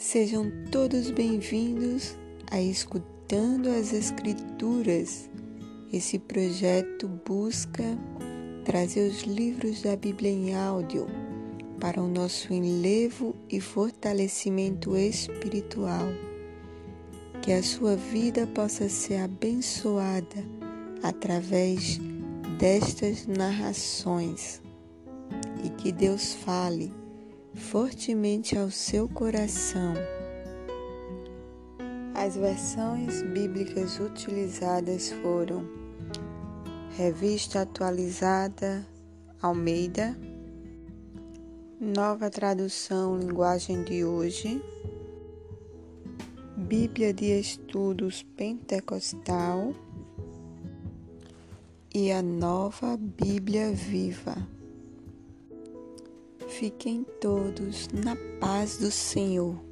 Sejam todos bem-vindos a Escutando as Escrituras. Esse projeto busca trazer os livros da Bíblia em áudio para o nosso enlevo e fortalecimento espiritual. Que a sua vida possa ser abençoada através destas narrações e que Deus fale fortemente ao seu coração. As versões bíblicas utilizadas foram Revista Atualizada Almeida, Nova Tradução Linguagem de Hoje, Bíblia de Estudos Pentecostal e a Nova Bíblia Viva. Fiquem todos na paz do Senhor.